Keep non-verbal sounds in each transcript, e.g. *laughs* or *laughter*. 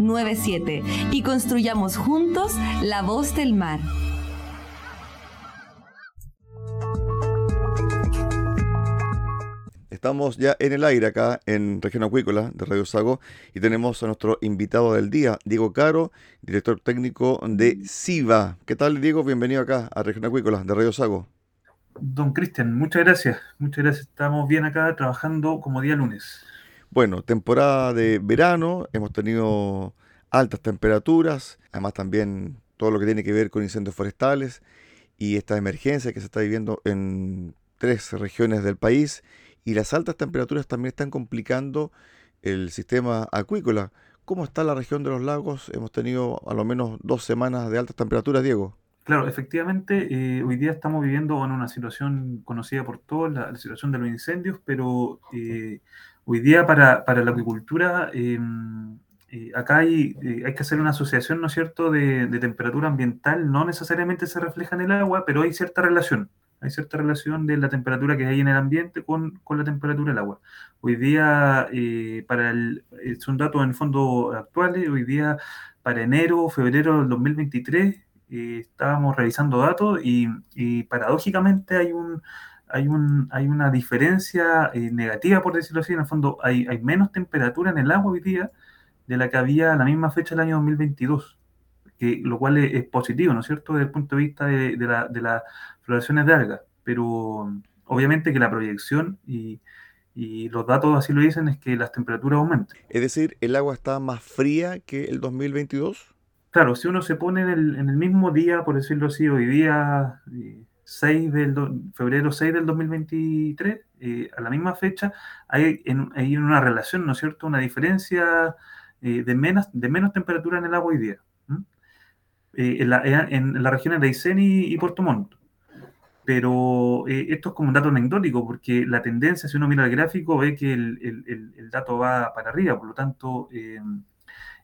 97 y construyamos juntos la voz del mar. Estamos ya en el aire acá en Región Acuícola de Radio Sago y tenemos a nuestro invitado del día, Diego Caro, director técnico de SIVA. ¿Qué tal, Diego? Bienvenido acá a Región Acuícola de Radio Sago. Don Cristian, muchas gracias. Muchas gracias. Estamos bien acá trabajando como día lunes. Bueno, temporada de verano, hemos tenido altas temperaturas, además también todo lo que tiene que ver con incendios forestales y esta emergencia que se está viviendo en tres regiones del país y las altas temperaturas también están complicando el sistema acuícola. ¿Cómo está la región de los lagos? Hemos tenido a lo menos dos semanas de altas temperaturas, Diego. Claro, efectivamente, eh, hoy día estamos viviendo en una situación conocida por todos, la, situación de los incendios, pero eh, Hoy día para, la acuicultura, em, eh, acá hay, eh, hay que hacer una asociación, ¿no es cierto?, de, temperatura ambiental. No necesariamente se refleja en el agua, pero hay cierta relación. Hay cierta relación de la temperatura que hay en el ambiente con, la temperatura del agua. Hoy día, eh, para el, son datos en el fondo actuales, hoy día para enero, febrero del 2023, estábamos revisando datos y paradójicamente hay un hay, un, hay una diferencia eh, negativa, por decirlo así. En el fondo, hay, hay, menos temperatura en el agua hoy día de la que había a la misma fecha del año 2022, que, lo cual es, positivo, ¿no es cierto?, desde el punto de vista de, de, la, de las floraciones de algas. Pero obviamente que la proyección y, y los datos así lo dicen es que las temperaturas aumentan. Es decir, ¿el agua está más fría que el 2022? Claro, si uno se pone en el, en el mismo día, por decirlo así, hoy día... 6 del febrero 6 del 2023, eh, a la misma fecha, hay, en, hay, una relación, ¿no es cierto? Una diferencia eh, de, menos, de menos temperatura en el agua hoy día. Eh, en, la, en, las regiones de Aysén y, Puerto Montt. Pero esto es como un dato anecdótico, porque la tendencia, si uno mira el gráfico, ve que el, el, el dato va para arriba, por lo tanto,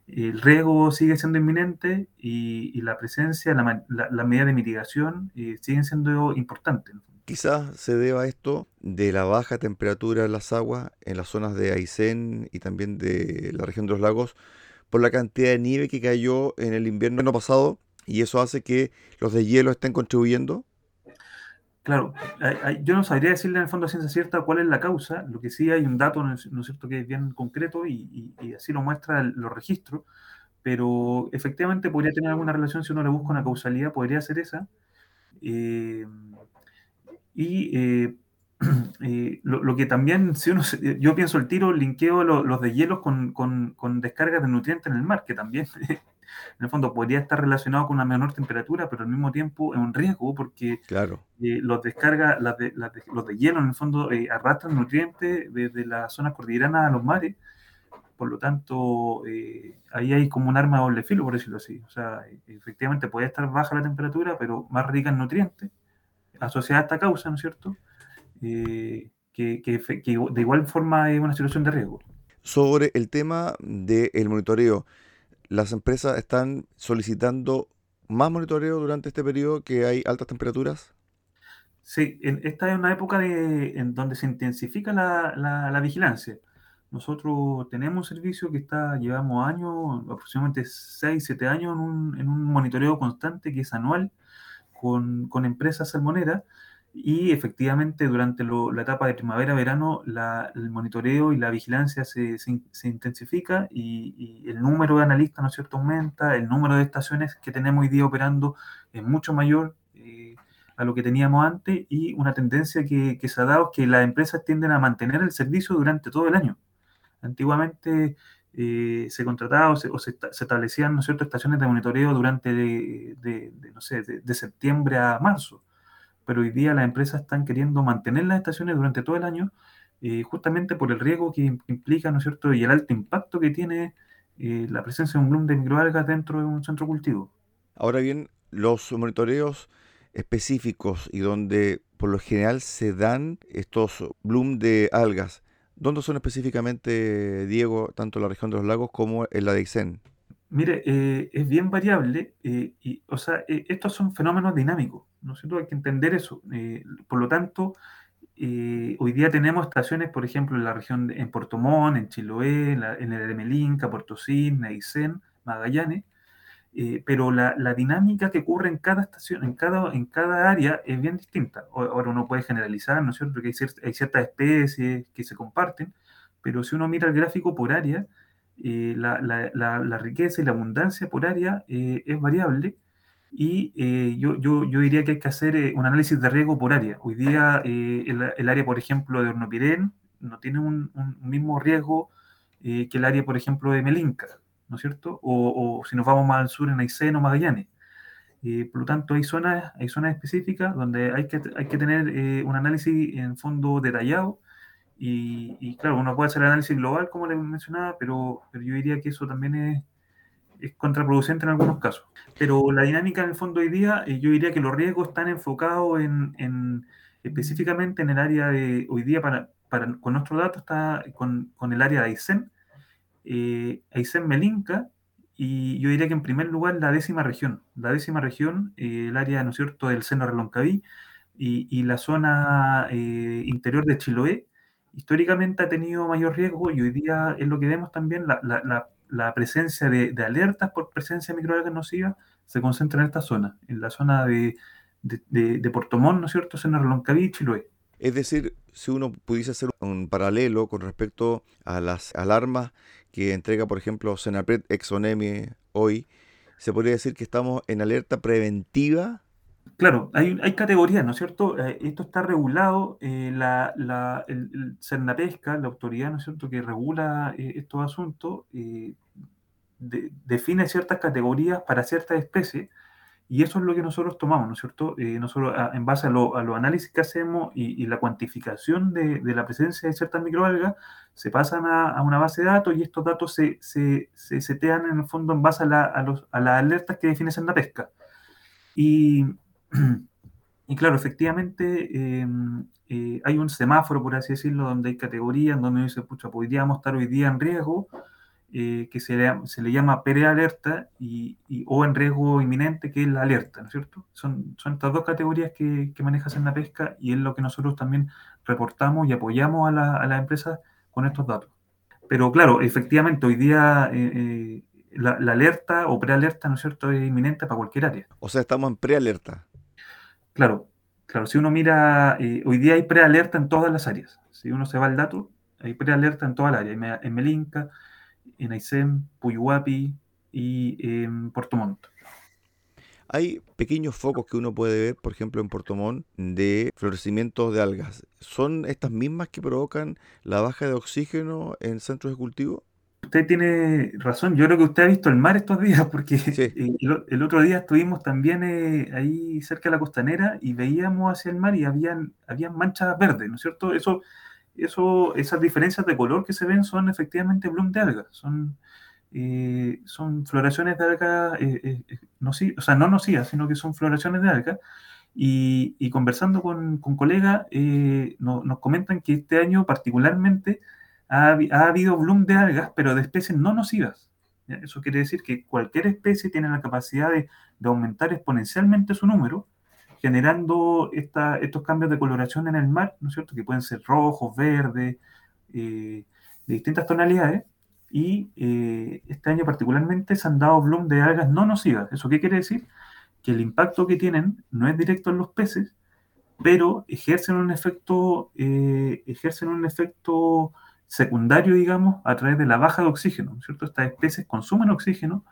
el riesgo sigue siendo inminente y, la presencia, la, la, medida de mitigación eh, siguen siendo importantes. Quizás se deba a esto de la baja temperatura de las aguas en las zonas de Aysén y también de la región de los lagos por la cantidad de nieve que cayó en el invierno pasado y eso hace que los de hielo estén contribuyendo. Claro, yo no sabría decirle en el fondo a ciencia cierta cuál es la causa, lo que sí hay un dato, ¿no es cierto?, que es bien concreto y, así lo muestra los registros, pero efectivamente podría tener alguna relación si uno le busca una causalidad, podría ser esa. Eh, y eh, *clears throat* eh, lo, que también, si uno, yo pienso el tiro, linkeo los de hielos con, con, con descargas de nutrientes en el mar, que también *laughs* en el fondo podría estar relacionado con una menor temperatura, pero al mismo tiempo es un riesgo porque claro. Eh, los descarga, las de, los de hielo en el fondo eh, arrastran nutrientes desde las zonas cordilleranas a los mares, por lo tanto eh, ahí hay como un arma de doble filo, por decirlo así. O sea, efectivamente puede estar baja la temperatura, pero más rica en nutrientes, asociada a esta causa, ¿no es cierto? que, que, que de igual forma es una situación de riesgo. Sobre el tema del monitoreo, las empresas están solicitando más monitoreo durante este periodo que hay altas temperaturas? Sí, esta es una época en donde se intensifica la, vigilancia. Nosotros tenemos un servicio que está, llevamos años, aproximadamente 6, 7 años en un, en un monitoreo constante que es anual con empresas salmoneras y efectivamente durante la etapa de primavera-verano el monitoreo y la vigilancia se, se, intensifica y, el número de analistas, ¿no es cierto?, aumenta, el número de estaciones que tenemos hoy día operando es mucho mayor eh, a lo que teníamos antes y una tendencia que, que, se ha dado es que las empresas tienden a mantener el servicio durante todo el año. Antiguamente eh, se contrataba o, se, establecían, ¿no es cierto?, estaciones de monitoreo durante, de, no sé, de septiembre a marzo pero hoy día las empresas están queriendo mantener las estaciones durante todo el año, eh, justamente por el riesgo que implica, ¿no es cierto?, y el alto impacto que tiene eh, la presencia de un bloom de microalgas dentro de un centro cultivo. Ahora bien, los monitoreos específicos y donde por lo general se dan estos bloom de algas, ¿dónde son específicamente, Diego, tanto en la región de los lagos como en la de Ixén? Mire, eh, es bien variable, y, o sea, estos son fenómenos dinámicos. ¿No es cierto? Hay que entender eso. Eh, por lo tanto, eh, hoy día tenemos estaciones, por ejemplo, en la región, de, en Puerto Montt, en Chiloé, en, el de Melinca, Puerto Cisne, Aysén, Magallanes, eh, pero la, dinámica que ocurre en cada estación, en cada, en cada área, es bien distinta. Ahora uno puede generalizar, ¿no es cierto? Que hay, ciertas especies que se comparten, pero si uno mira el gráfico por área, la, la, riqueza y la abundancia por área es variable y eh, yo, yo, yo, diría que hay que hacer eh, un análisis de riesgo por área. Hoy día eh, el, área, por ejemplo, de Hornopirén no tiene un, mismo riesgo que el área, por ejemplo, de Melinca, ¿no es cierto? O, si nos vamos más al sur en Aysén o Magallanes. por lo tanto, hay zonas, hay zonas específicas donde hay que, hay que tener un análisis en fondo detallado y, y, claro, uno puede hacer el análisis global, como les mencionaba, pero, pero yo diría que eso también es, es contraproducente en algunos casos. Pero la dinámica en el fondo hoy día, eh, yo diría que los riesgos están enfocados en, específicamente en el área de, hoy día para, con nuestro dato está con, el área de Aysén, eh, Aysén Melinca, y yo diría que en primer lugar la décima región, la décima región, eh, el área, ¿no es cierto?, del seno Reloncaví y, y la zona eh, interior de Chiloé, históricamente ha tenido mayor riesgo y hoy día es lo que vemos también, la presencia de, alertas por presencia de microalgas nocivas se concentra en esta zona, en la zona de, de, de, Portomón, ¿no es cierto?, en Reloncaví y Chiloé. Es decir, si uno pudiese hacer un paralelo con respecto a las alarmas que entrega, por ejemplo, Senapred Exonemi hoy, se podría decir que estamos en alerta preventiva Claro, hay, hay categorías, ¿no es cierto? Eh, esto está regulado, eh, la, la, el, el Cernapesca, la autoridad, ¿no es cierto?, que regula eh, estos asuntos, define ciertas categorías para ciertas especies, y eso es lo que nosotros tomamos, ¿no es cierto? nosotros, en base a, los análisis que hacemos y, la cuantificación de, de, la presencia de ciertas microalgas, se pasan a, a, una base de datos y estos datos se, se, se setean en el fondo en base a, la, a, los, a las alertas que define Cernapesca. Y y claro, efectivamente em, eh, hay un semáforo, por así decirlo, donde hay categorías, donde dice, pucha, podríamos estar hoy día en riesgo, eh, que se le, se le llama prealerta y, y, o en riesgo inminente, que es la alerta, ¿no es cierto? Son, son estas dos categorías que, que manejas en la pesca y es lo que nosotros también reportamos y apoyamos a, la, a las empresas con estos datos. Pero claro, efectivamente, hoy día eh, la, la, alerta o prealerta, ¿no es cierto?, es inminente para cualquier área. O sea, estamos en prealerta. Claro, Claro, si uno mira, eh, hoy día hay prealerta en todas las áreas. Si uno se va al dato, hay prealerta en toda el área, en Melinca, en Aysén, Puyuapi y en Puerto Montt. Hay pequeños focos que uno puede ver, por ejemplo, en Puerto Montt, de florecimientos de algas. ¿Son estas mismas que provocan la baja de oxígeno en centros de cultivo? Usted tiene razón. Yo creo que usted ha visto el mar estos días, *laughs* porque el, otro día estuvimos también eh, ahí cerca de la costanera y veíamos hacia el mar y habían, habían manchas verdes, ¿no es cierto? Eso, eso, esas diferencias de color que se ven son efectivamente bloom de algas. Son, eh, son floraciones de algas, eh, no, o sea, no nocivas, sino que son floraciones de algas. Y, conversando con, con colegas, nos comentan que este año particularmente ha, habido bloom de algas, pero de especies no nocivas. Eso quiere decir que cualquier especie tiene la capacidad de, aumentar exponencialmente su número, generando estos cambios de coloración en el mar, ¿no es cierto? Que pueden ser rojos, verdes, eh, de distintas tonalidades. Y eh, este año particularmente se han dado bloom de algas no nocivas. ¿Eso qué quiere decir? Que el impacto que tienen no es directo en los peces, pero ejercen un efecto, eh, ejercen un efecto secundario, digamos, a través de la baja de oxígeno, ¿cierto? Estas especies consumen oxígeno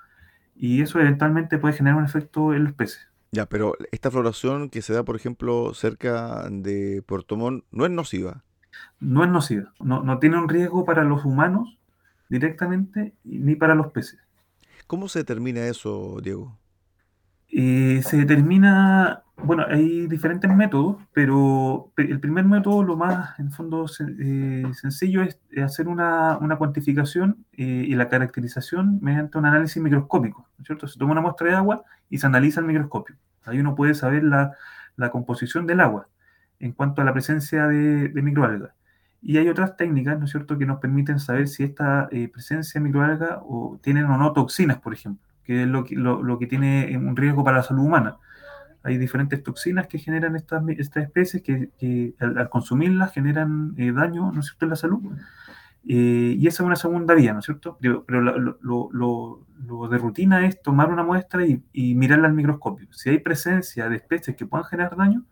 y eso eventualmente puede generar un efecto en los peces. Ya, pero esta floración que se da, por ejemplo, cerca de Puerto Montt, ¿no es nociva? No es nociva, no, no tiene un riesgo para los humanos directamente ni para los peces. ¿Cómo se determina eso, Diego? Eh, se determina, bueno, hay diferentes métodos, pero el primer método, lo más en fondo eh, sencillo, es hacer una, cuantificación eh, y la caracterización mediante un análisis microscópico, ¿no es cierto? Se toma una muestra de agua y se analiza el microscopio. Ahí uno puede saber la, composición del agua en cuanto a la presencia de, de microalgas. Y hay otras técnicas, ¿no es cierto?, que nos permiten saber si esta presencia de microalgas o tienen o no toxinas, por ejemplo que es lo que, lo, que tiene un riesgo para la salud humana. Hay diferentes toxinas que generan estas, estas especies que, al, consumirlas generan eh, daño, ¿no es cierto?, en la salud. Eh, y esa es una segunda vía, ¿no es cierto? Pero, lo, de rutina es tomar una muestra y, y, mirarla al microscopio. Si hay presencia de especies que puedan generar daño,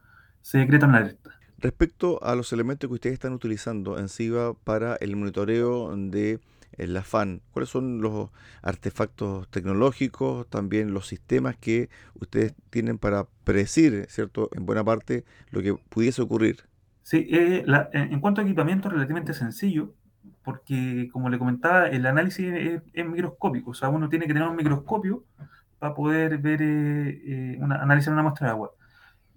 se decreta una alerta. Respecto a los elementos que ustedes están utilizando en SIVA para el monitoreo de el afán, cuáles son los artefactos tecnológicos, también los sistemas que ustedes tienen para predecir, ¿cierto?, en buena parte lo que pudiese ocurrir. Sí, eh, en cuanto a equipamiento, relativamente sencillo, porque como le comentaba, el análisis es, microscópico, o sea, uno tiene que tener un microscopio para poder ver, eh, eh, una, analizar una muestra de agua.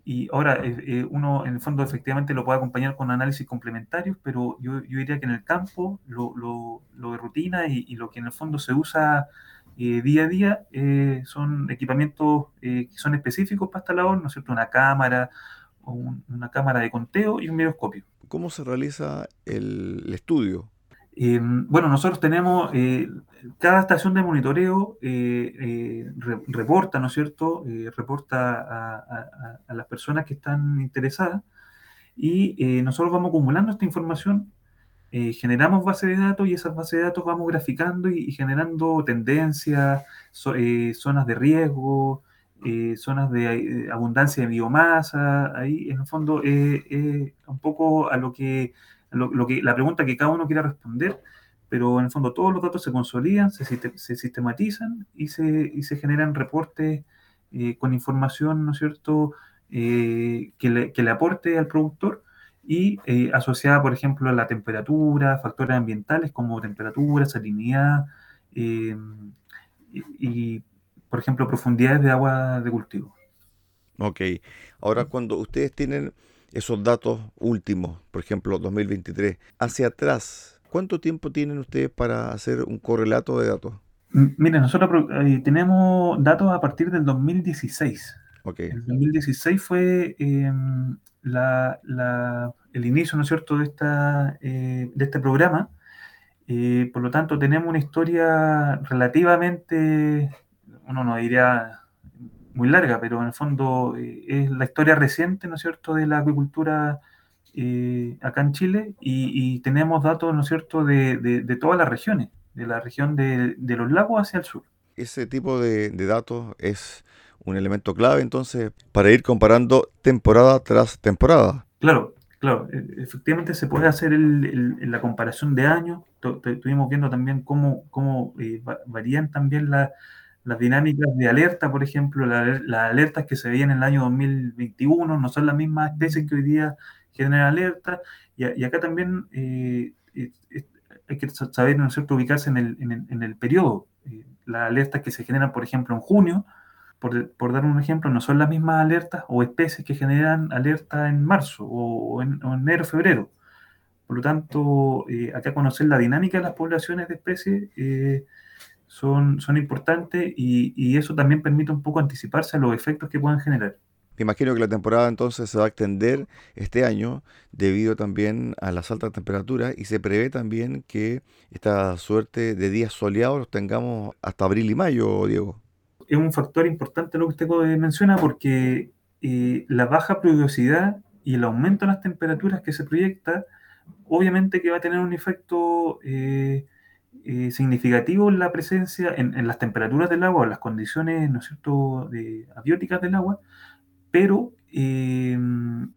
Y ahora eh, eh, uno en el fondo efectivamente lo puede acompañar con análisis complementarios, pero yo, yo diría que en el campo lo, lo, de rutina y, lo que en el fondo se usa eh, día a día son equipamientos que son específicos para esta labor, ¿no es cierto? Una cámara, o una cámara de conteo y un microscopio. ¿Cómo se realiza el estudio? Bueno, nosotros tenemos cada estación de monitoreo eh, eh, reporta, ¿no es cierto? Eh, reporta a, las personas que están interesadas y nosotros vamos acumulando esta información, generamos bases de datos y esas bases de datos vamos graficando y, generando tendencias, zonas de riesgo, zonas de abundancia de biomasa. Ahí, en el fondo, un poco a lo que, lo que la pregunta que cada uno quiera responder pero en el fondo todos los datos se consolidan, se, se sistematizan y se, y se, generan reportes eh, con información, ¿no es cierto?, eh, que, le, que, le, aporte al productor y eh, asociada, por ejemplo, a la temperatura, factores ambientales como temperatura, salinidad y, y, por ejemplo, profundidades de agua de cultivo. Ok, ahora cuando ustedes tienen esos datos últimos, por ejemplo, 2023, hacia atrás, ¿Cuánto tiempo tienen ustedes para hacer un correlato de datos? Miren, nosotros eh, tenemos datos a partir del 2016. Okay. El 2016 fue em, el inicio, ¿no es cierto?, de, esta, eh, de este programa. Eh, por lo tanto, tenemos una historia relativamente, uno no diría muy larga, pero en el fondo es la historia reciente, ¿no es cierto?, de la acuicultura eh, acá en Chile y, tenemos datos, ¿no es cierto?, de, de, todas las regiones, de la región de, los lagos hacia el sur. Ese tipo de, datos es un elemento clave entonces para ir comparando temporada tras temporada. Claro, claro, e, efectivamente se puede hacer la comparación de años. Estuvimos viendo también cómo, cómo eh, varían también las dinámicas de alerta, por ejemplo, las alertas que se veían en el año 2021 no son las mismas especies que hoy día generan alertas. Y, acá también eh, hay que saber, ¿no es cierto?, ubicarse en el, en el, periodo. Eh, las alertas que se generan, por ejemplo, en junio, por, dar un ejemplo, no son las mismas alertas o especies que generan alerta en marzo o en, enero, febrero. Por lo tanto, eh, acá conocer la dinámica de las poblaciones de especies eh, son, son importantes y, y, eso también permite un poco anticiparse a los efectos que puedan generar. Me imagino que la temporada entonces se va a extender este año debido también a las altas temperaturas y se prevé también que esta suerte de días soleados los tengamos hasta abril y mayo, Diego es un factor importante lo que usted menciona porque eh, la baja pluviosidad y el aumento de las temperaturas que se proyecta, obviamente que va a tener un efecto eh, eh, significativo la presencia, en, las temperaturas del agua, en las condiciones, ¿no es cierto?, de, abióticas del agua, pero el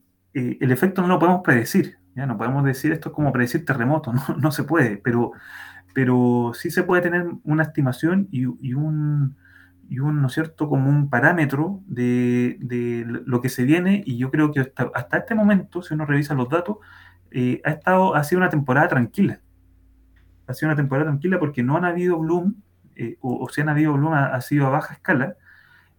efecto no lo podemos predecir, ¿ya? No podemos decir esto es como predecir terremotos, *laughs* no, no se puede, pero, pero sí se puede tener una estimación y un y un, ¿no es cierto?, como un parámetro de, lo que se viene, y yo creo que hasta, este momento, si uno revisa los datos, eh, ha, estado, ha sido una temporada tranquila. Ha sido una temporada tranquila porque no han habido bloom, eh, o, si han habido bloom, ha, sido a baja escala.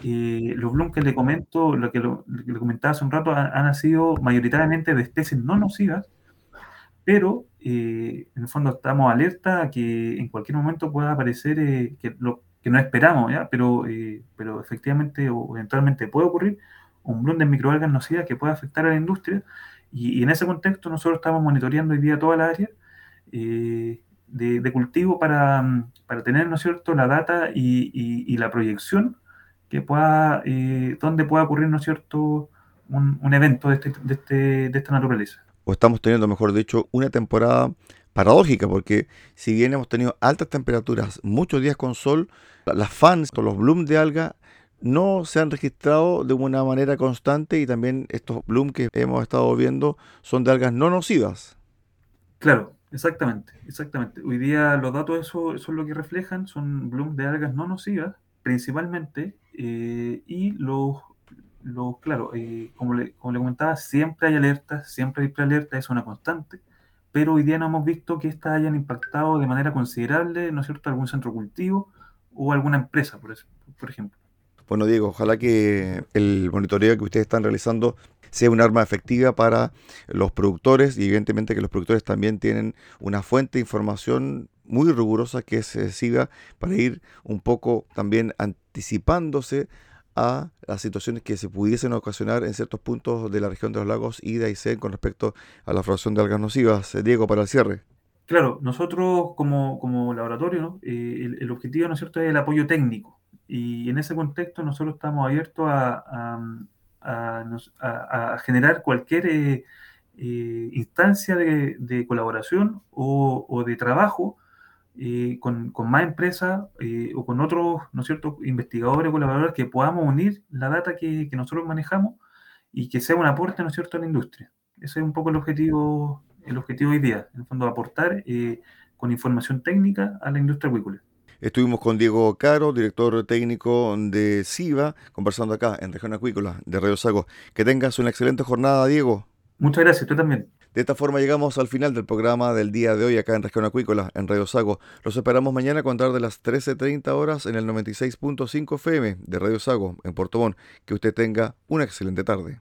Eh, los bloom que le comento, lo que, le comentaba hace un rato, han, han sido mayoritariamente de especies no nocivas, pero en el fondo estamos alerta a que en cualquier momento pueda aparecer que lo, que no esperamos, ¿ya? Pero, eh, pero efectivamente o eventualmente puede ocurrir un bloom de microalgas nocivas que puede afectar a la industria y, en ese contexto nosotros estamos monitoreando hoy día toda la área eh, de, cultivo para, para, tener, ¿no es cierto?, la data y, la proyección que pueda, eh, donde pueda ocurrir, ¿no es cierto?, un, un evento de, este, de, este, de esta naturaleza. O estamos teniendo, mejor dicho, una temporada paradójica, porque si bien hemos tenido altas temperaturas, muchos días con sol, las fans o los blooms de alga no se han registrado de una manera constante y también estos blooms que hemos estado viendo son de algas no nocivas. Claro, exactamente, exactamente. Hoy día los datos eso, eso es lo que reflejan, son blooms de algas no nocivas principalmente eh, y los, los claro, eh, como, le, como le comentaba, siempre hay alertas, siempre hay prealertas, es una constante pero hoy día no hemos visto que estas hayan impactado de manera considerable, ¿no es cierto?, algún centro cultivo o alguna empresa, por, por ejemplo. Bueno, Diego, ojalá que el monitoreo que ustedes están realizando sea un arma efectiva para los productores y evidentemente que los productores también tienen una fuente de información muy rigurosa que se siga para ir un poco también anticipándose a las situaciones que se pudiesen ocasionar en ciertos puntos de la región de los lagos y de Aysén con respecto a la formación de algas nocivas. Eh, Diego, para el cierre. Claro, nosotros como, como laboratorio, eh, el, objetivo ¿no es cierto? es el apoyo técnico y en ese contexto nosotros estamos abiertos a, generar cualquier eh, instancia de, colaboración o, de trabajo eh, con, más empresas eh, o con otros, ¿no es cierto?, investigadores o colaboradores que podamos unir la data que, nosotros manejamos y que sea un aporte, ¿no es cierto?, a la industria. Ese es un poco el objetivo, el objetivo hoy día, en fondo, aportar eh, con información técnica a la industria acuícola. Estuvimos con Diego Caro, director técnico de SIVA, conversando acá en Región Acuícola de Radio Sago. Que tengas una excelente jornada, Diego. Muchas gracias, tú también. De esta forma llegamos al final del programa del día de hoy acá en Región Acuícola, en Radio Sago. Los esperamos mañana a contar de las 13.30 horas en el 96.5 FM de Radio Sago, en Puerto Montt. Que usted tenga una excelente tarde.